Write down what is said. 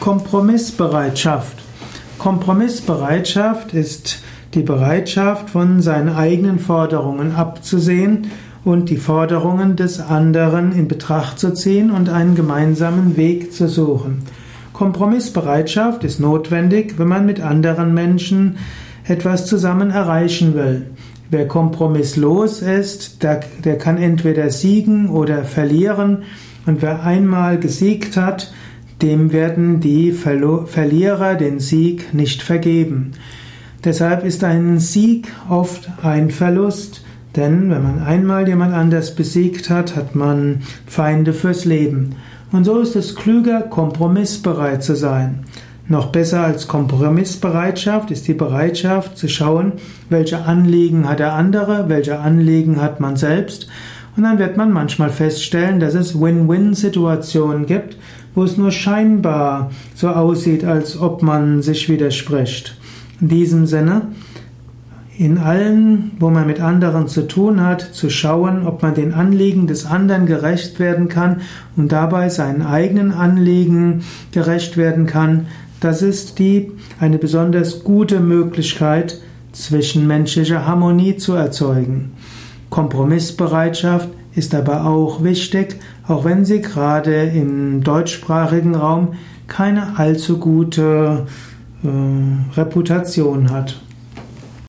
Kompromissbereitschaft. Kompromissbereitschaft ist die Bereitschaft, von seinen eigenen Forderungen abzusehen und die Forderungen des anderen in Betracht zu ziehen und einen gemeinsamen Weg zu suchen. Kompromissbereitschaft ist notwendig, wenn man mit anderen Menschen etwas zusammen erreichen will. Wer kompromisslos ist, der, der kann entweder siegen oder verlieren. Und wer einmal gesiegt hat, dem werden die Verlierer den Sieg nicht vergeben. Deshalb ist ein Sieg oft ein Verlust, denn wenn man einmal jemand anders besiegt hat, hat man Feinde fürs Leben. Und so ist es klüger, kompromissbereit zu sein. Noch besser als Kompromissbereitschaft ist die Bereitschaft zu schauen, welche Anliegen hat der andere, welche Anliegen hat man selbst. Und dann wird man manchmal feststellen, dass es Win-Win-Situationen gibt, wo es nur scheinbar so aussieht, als ob man sich widerspricht. In diesem Sinne, in allen, wo man mit anderen zu tun hat, zu schauen, ob man den Anliegen des anderen gerecht werden kann und dabei seinen eigenen Anliegen gerecht werden kann, das ist die eine besonders gute Möglichkeit, zwischenmenschliche Harmonie zu erzeugen. Kompromissbereitschaft ist aber auch wichtig, auch wenn sie gerade im deutschsprachigen Raum keine allzu gute äh, Reputation hat.